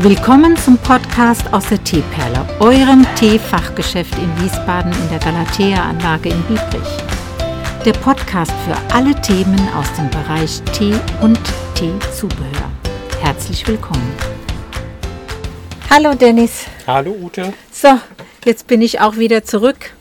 Willkommen zum Podcast aus der Teeperle, eurem Teefachgeschäft in Wiesbaden in der Galatea-Anlage in Biebrich. Der Podcast für alle Themen aus dem Bereich Tee und Teezubehör. Herzlich willkommen. Hallo Dennis. Hallo Ute. So, jetzt bin ich auch wieder zurück.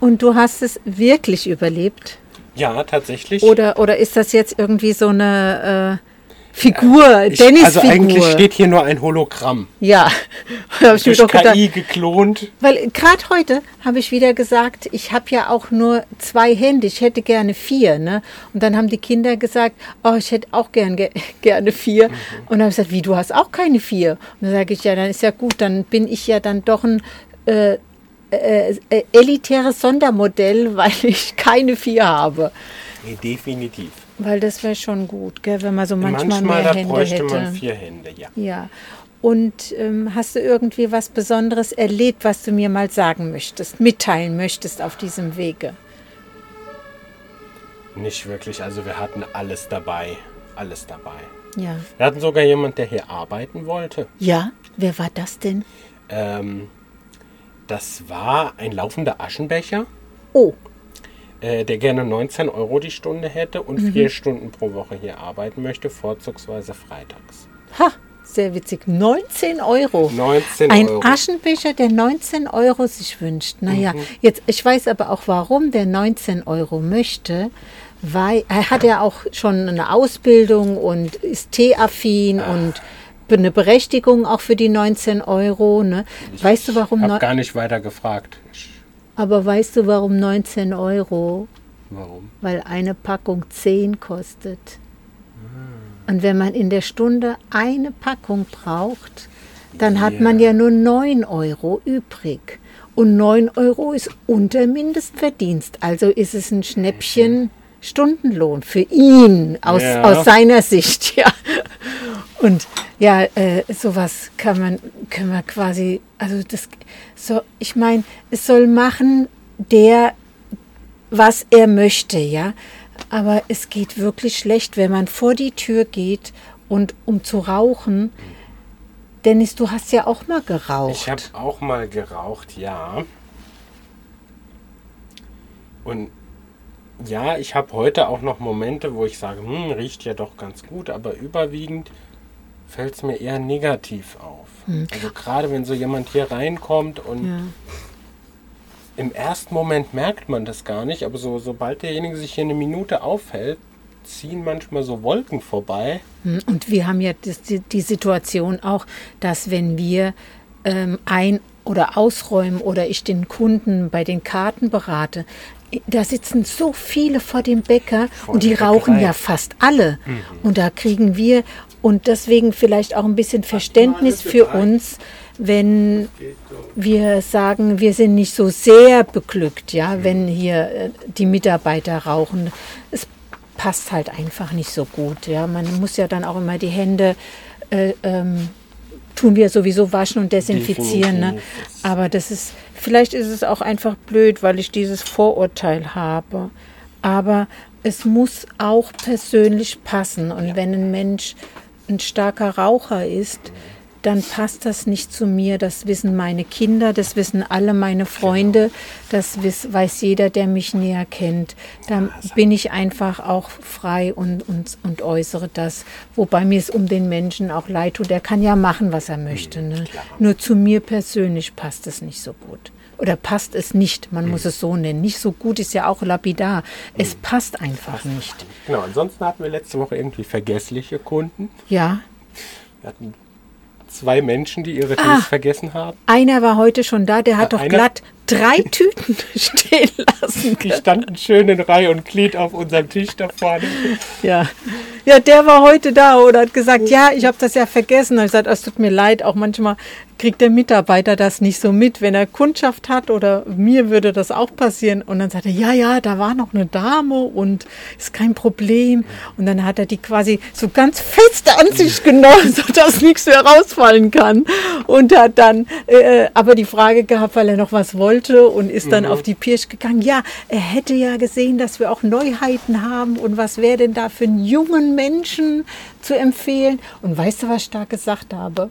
Und du hast es wirklich überlebt? Ja, tatsächlich. Oder, oder ist das jetzt irgendwie so eine äh, Figur, Ich- Dennis-Figur? Also eigentlich steht hier nur ein Hologramm. ja, habe ich mir doch gedacht. KI geklont. Weil gerade heute habe ich wieder gesagt, ich habe ja auch nur zwei Hände, ich hätte gerne vier. Ne? Und dann haben die Kinder gesagt, oh, ich hätte auch gern, ge gerne vier. Mhm. Und dann habe ich gesagt, wie, du hast auch keine vier? Und dann sage ich, ja, dann ist ja gut, dann bin ich ja dann doch ein äh, äh, äh, elitäres Sondermodell, weil ich keine vier habe. Nee, definitiv. Weil das wäre schon gut, gell, wenn man so manchmal, Manchmal mehr da Hände bräuchte hätte. man vier Hände, ja. Ja. Und ähm, hast du irgendwie was Besonderes erlebt, was du mir mal sagen möchtest, mitteilen möchtest auf diesem Wege? Nicht wirklich. Also wir hatten alles dabei. Alles dabei. Ja. Wir hatten sogar jemand, der hier arbeiten wollte. Ja, wer war das denn? Ähm, das war ein laufender Aschenbecher, Oh, äh, der gerne 19 Euro die Stunde hätte und Mhm. vier Stunden pro Woche hier arbeiten möchte, vorzugsweise freitags. ha, sehr witzig. 19 Euro. 19 Ein Euro. Aschenbecher, der 19 Euro sich wünscht. Naja, jetzt, ich weiß aber auch, warum der 19 Euro möchte. Weil er hat ja auch schon eine Ausbildung und ist teeaffin und eine Berechtigung auch für die 19 Euro. Ne? Weißt du, warum? Ich habe gar nicht weiter gefragt. Ich, Aber weißt du, warum 19 Euro? warum? Weil eine Packung 10 kostet. Und wenn man in der Stunde eine Packung braucht, dann hat man ja nur 9 Euro übrig. Und 9 Euro ist unter Mindestverdienst. Also ist es ein Schnäppchen Stundenlohn für ihn aus, Ja. aus seiner Sicht. Ja. Und ja, äh, sowas kann man, kann man quasi, also das, so, ich meine, es soll machen, der was er möchte, ja. Aber es geht wirklich schlecht, wenn man vor die Tür geht und um zu rauchen. Dennis, du hast ja auch mal geraucht. Ich habe auch mal geraucht, ja. Und ja, ich habe heute auch noch Momente, wo ich sage, hm, riecht ja doch ganz gut, aber überwiegend fällt es mir eher negativ auf. Also gerade wenn so jemand hier reinkommt und Hm. ja. im ersten Moment merkt man das gar nicht, aber so, sobald derjenige sich hier eine Minute aufhält, ziehen manchmal so Wolken vorbei. Hm, Und wir haben ja das, die, die Situation auch, dass wenn wir ähm, ein- oder ausräumen oder ich den Kunden bei den Karten berate, da sitzen so viele vor dem Bäcker Vor und die der rauchen Bäckerei. ja fast alle. Und da kriegen wir und deswegen vielleicht auch ein bisschen Verständnis für uns, wenn wir sagen, wir sind nicht so sehr beglückt, ja, wenn hier äh, die Mitarbeiter rauchen. Es passt halt einfach nicht so gut, ja. Man muss ja dann auch immer die Hände äh, ähm, tun wir sowieso waschen und desinfizieren, ne? Aber das ist vielleicht ist es auch einfach blöd, weil ich dieses Vorurteil habe. Aber es muss auch persönlich passen und wenn ein Mensch ein starker Raucher ist, dann passt das nicht zu mir. Das wissen meine Kinder, das wissen alle meine Freunde, das weiß jeder, der mich näher kennt. Dann bin ich einfach auch frei und, und, und äußere das. Wobei mir es um den Menschen auch leid tut. Der kann ja machen, was er möchte. Ne? Nur zu mir persönlich passt es nicht so gut. Oder passt es nicht, man muss es so nennen. Nicht so gut ist ja auch lapidar. Es passt einfach nicht. Genau, ansonsten hatten wir letzte Woche irgendwie vergessliche Kunden. Ja, Wir hatten zwei Menschen, die ihre Tees Ah. vergessen haben. einer war heute schon da, der hat Ja, doch glatt drei Tüten stehen lassen. Die standen schön in Reihe und Glied auf unserem Tisch da vorne. Ja. ja, der war heute da und hat gesagt, ja, ich habe das ja vergessen. Und ich gesagt, es tut mir leid, auch manchmal kriegt der Mitarbeiter das nicht so mit, wenn er Kundschaft hat oder mir würde das auch passieren. Und dann sagt er, ja, ja, da war noch eine Dame und ist kein Problem. Und dann hat er die quasi so ganz fest an sich genommen, sodass nichts mehr rausfallen kann. Und hat dann äh, aber die Frage gehabt, weil er noch was wollte und ist dann mhm. auf die Pirsch gegangen. Ja, er hätte ja gesehen, dass wir auch Neuheiten haben und was wäre denn da für einen jungen Menschen zu empfehlen. Und weißt du, was ich da gesagt habe?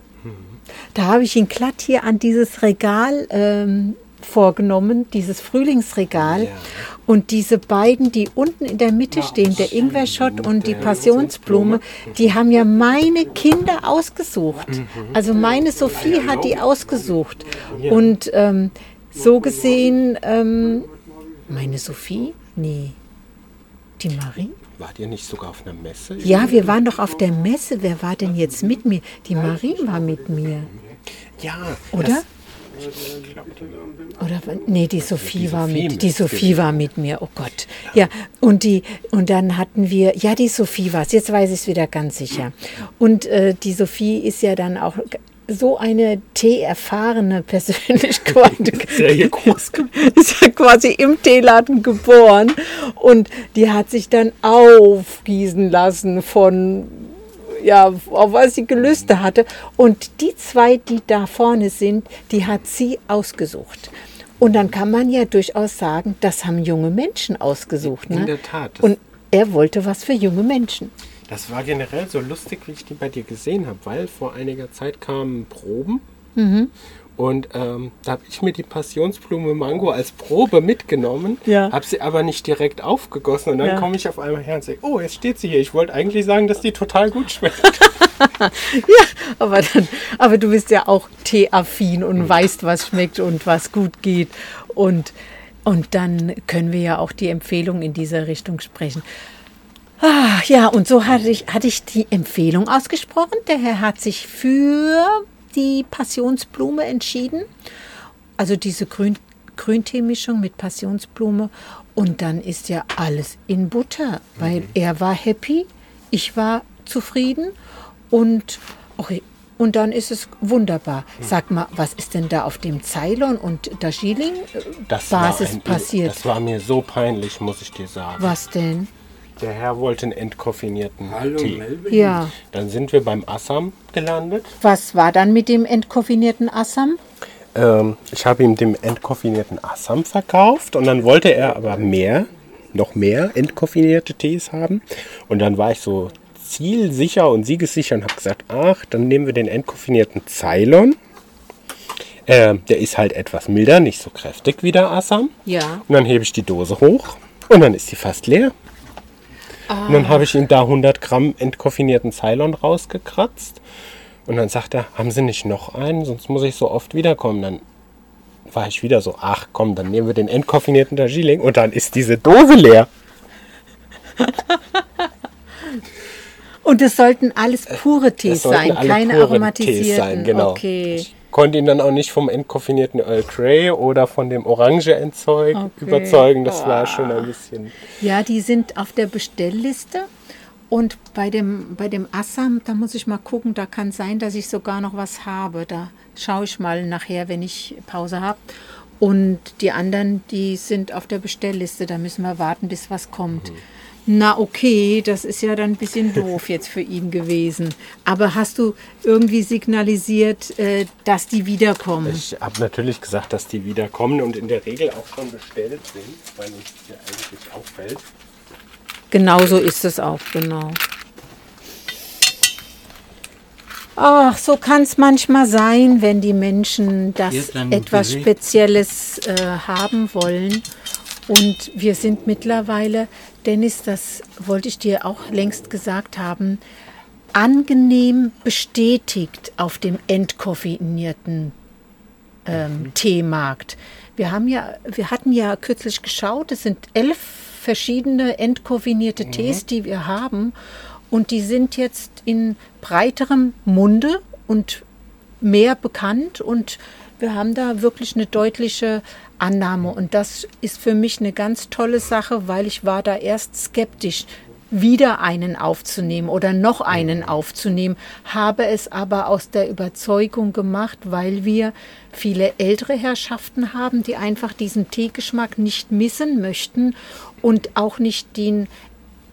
Da habe ich ihn glatt hier an dieses Regal ähm, vorgenommen, dieses Frühlingsregal. Ja. Und diese beiden, die unten in der Mitte stehen, der Ingwerschott und die Passionsblume, die haben ja meine Kinder ausgesucht. Mhm. Also meine Sophie hat die ausgesucht. Und ähm, so gesehen, ähm, meine Sophie? Nee. Die Marie? Wart ihr nicht sogar auf einer Messe? Ja, wir waren doch auf der Messe. Wer war denn jetzt mit mir? Die Marie war mit mir. Ja. Oder? Oder nee, die Sophie, die war Sophie mit die Sophie war mit mir. Oh Gott. Ja, und die und dann hatten wir ja, die Sophie war es. Jetzt weiß ich es wieder ganz sicher. Und äh, die Sophie ist ja dann auch so eine Tee-erfahrene Persönlichkeit ist ja, groß ist ja quasi im Teeladen geboren und die hat sich dann aufgießen lassen von ja, auf was sie Gelüste hatte. Und die zwei, die da vorne sind, die hat sie ausgesucht. Und dann kann man ja durchaus sagen, das haben junge Menschen ausgesucht. Ne? In der Tat. Und er wollte was für junge Menschen. Das war generell so lustig, wie ich die bei dir gesehen habe, weil vor einiger Zeit kamen Proben. Mhm. Und ähm, da habe ich mir die Passionsblume Mango als Probe mitgenommen, ja. habe sie aber nicht direkt aufgegossen. Und dann ja. komme ich auf einmal her und sage, oh, jetzt steht sie hier. Ich wollte eigentlich sagen, dass die total gut schmeckt. ja, aber, dann, aber du bist ja auch teeaffin und mhm. weißt, was schmeckt und was gut geht. Und, und dann können wir ja auch die Empfehlung in dieser Richtung sprechen. Ah, ja, und so hatte ich, hatte ich die Empfehlung ausgesprochen. Der Herr hat sich für die Passionsblume entschieden. Also diese Grün, Grünteemischung mit Passionsblume. Und dann ist ja alles in Butter, weil mhm. er war happy, ich war zufrieden und okay, und dann ist es wunderbar. Mhm. Sag mal, was ist denn da auf dem Ceylon und Darjeeling Basis passiert? Das war mir so peinlich, muss ich dir sagen. Was denn? Der Herr wollte einen entkoffinierten Hallo, Tee. Melvin. Ja. Dann sind wir beim Assam gelandet. Was war dann mit dem entkoffinierten Assam? Ähm, ich habe ihm den entkoffinierten Assam verkauft und dann wollte er aber mehr, noch mehr entkoffinierte Tees haben. Und dann war ich so zielsicher und siegessicher und habe gesagt, ach, dann nehmen wir den entkoffinierten Ceylon. Äh, der ist halt etwas milder, nicht so kräftig wie der Assam. Ja. Und dann hebe ich die Dose hoch und dann ist sie fast leer. Ah. Und dann habe ich ihm da 100 Gramm entkoffinierten Ceylon rausgekratzt. Und dann sagt er, haben Sie nicht noch einen? Sonst muss ich so oft wiederkommen. Dann war ich wieder so, ach komm, dann nehmen wir den entkoffinierten Darjeeling und dann ist diese Dose leer. und es sollten alles pure Tees sein, keine aromatisierten. Tees sein, genau. Okay. Ich konnte ihn dann auch nicht vom entkoffinierten Earl Grey oder von dem Orange-Entzeug okay. überzeugen. Das oh. war schon ein bisschen. Ja, die sind auf der Bestellliste. Und bei dem, bei dem Assam, da muss ich mal gucken, da kann sein, dass ich sogar noch was habe. Da schaue ich mal nachher, wenn ich Pause habe. Und die anderen, die sind auf der Bestellliste. Da müssen wir warten, bis was kommt. Mhm. Na okay, das ist ja dann ein bisschen doof jetzt für ihn gewesen. Aber hast du irgendwie signalisiert, äh, dass die wiederkommen? Ich habe natürlich gesagt, dass die wiederkommen und in der Regel auch schon bestellt sind, weil uns hier eigentlich auffällt. Genau so ist es auch, genau. Ach, so kann es manchmal sein, wenn die Menschen das etwas Spezielles äh, haben wollen. Und wir sind mittlerweile Dennis, das wollte ich dir auch längst gesagt haben, angenehm bestätigt auf dem entkoffinierten ähm, mhm. Teemarkt. Wir haben ja, wir hatten ja kürzlich geschaut, es sind elf verschiedene entkoffinierte mhm. Tees, die wir haben. Und die sind jetzt in breiterem Munde und mehr bekannt. Und wir haben da wirklich eine deutliche Annahme. Und das ist für mich eine ganz tolle Sache, weil ich war da erst skeptisch. wieder einen aufzunehmen oder noch einen aufzunehmen, habe es aber aus der Überzeugung gemacht, weil wir viele ältere Herrschaften haben, die einfach diesen Teegeschmack nicht missen möchten und auch nicht den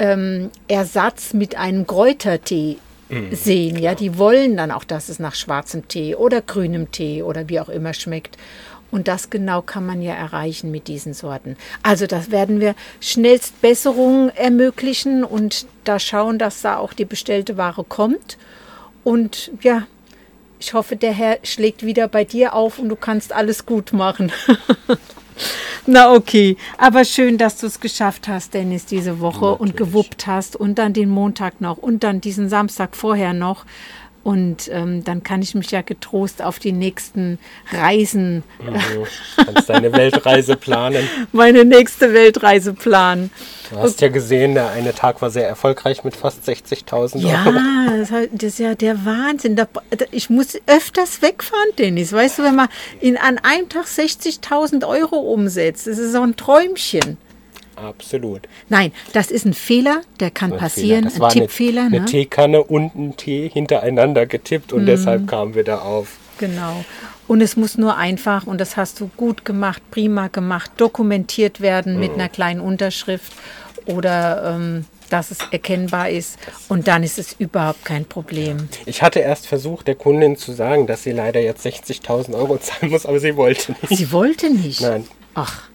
ähm, Ersatz mit einem Kräutertee sehen. Ja, die wollen dann auch, dass es nach schwarzem Tee oder grünem Tee oder wie auch immer schmeckt. Und das genau kann man ja erreichen mit diesen Sorten. Also das werden wir schnellst Besserungen ermöglichen und da schauen, dass da auch die bestellte Ware kommt. Und ja, ich hoffe, der Herr schlägt wieder bei dir auf und du kannst alles gut machen. Na okay, aber schön, dass du es geschafft hast, Dennis, diese Woche Natürlich. und gewuppt hast und dann den Montag noch und dann diesen Samstag vorher noch. Und ähm, dann kann ich mich ja getrost auf die nächsten Reisen, Du kannst deine Weltreise planen. meine nächste Weltreise planen. Du hast ja gesehen, der eine Tag war sehr erfolgreich mit fast 60.000 Ja, Euro. das ist halt- das ist ja der Wahnsinn. Ich muss öfters wegfahren, Dennis. Weißt du, wenn man in, an einem Tag 60.000 Euro umsetzt, das ist so ein Träumchen. Absolut. Nein, das ist ein Fehler, der kann Ein passieren, ein Tippfehler. Eine, ne? eine Teekanne und ein Tee hintereinander getippt und deshalb kamen wir da auf. Genau. Und es muss nur einfach, und das hast du gut gemacht, prima gemacht, dokumentiert werden mit einer kleinen Unterschrift oder ähm, dass es erkennbar ist. Und dann ist es überhaupt kein Problem. Ich hatte erst versucht, der Kundin zu sagen, dass sie leider jetzt 60.000 Euro zahlen muss, aber sie wollte nicht. Sie wollte nicht. Nein. Ach,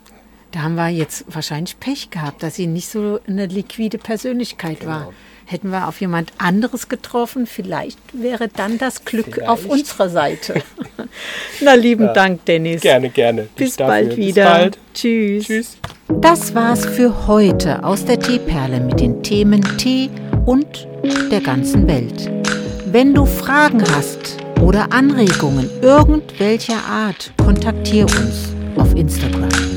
da haben wir jetzt wahrscheinlich Pech gehabt, dass sie nicht so eine liquide Persönlichkeit war. Genau. Hätten wir auf jemand anderes getroffen, vielleicht wäre dann das Glück Vielleicht. auf unserer Seite. Na, lieben Dank, Dennis. Gerne, gerne. Bis bald wieder. Bis bald. Tschüss. Tschüss. Das war's für heute aus der Teeperle mit den Themen Tee und der ganzen Welt. Wenn du Fragen hast oder Anregungen irgendwelcher Art, kontaktiere uns auf Instagram.